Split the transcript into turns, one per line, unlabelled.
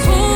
control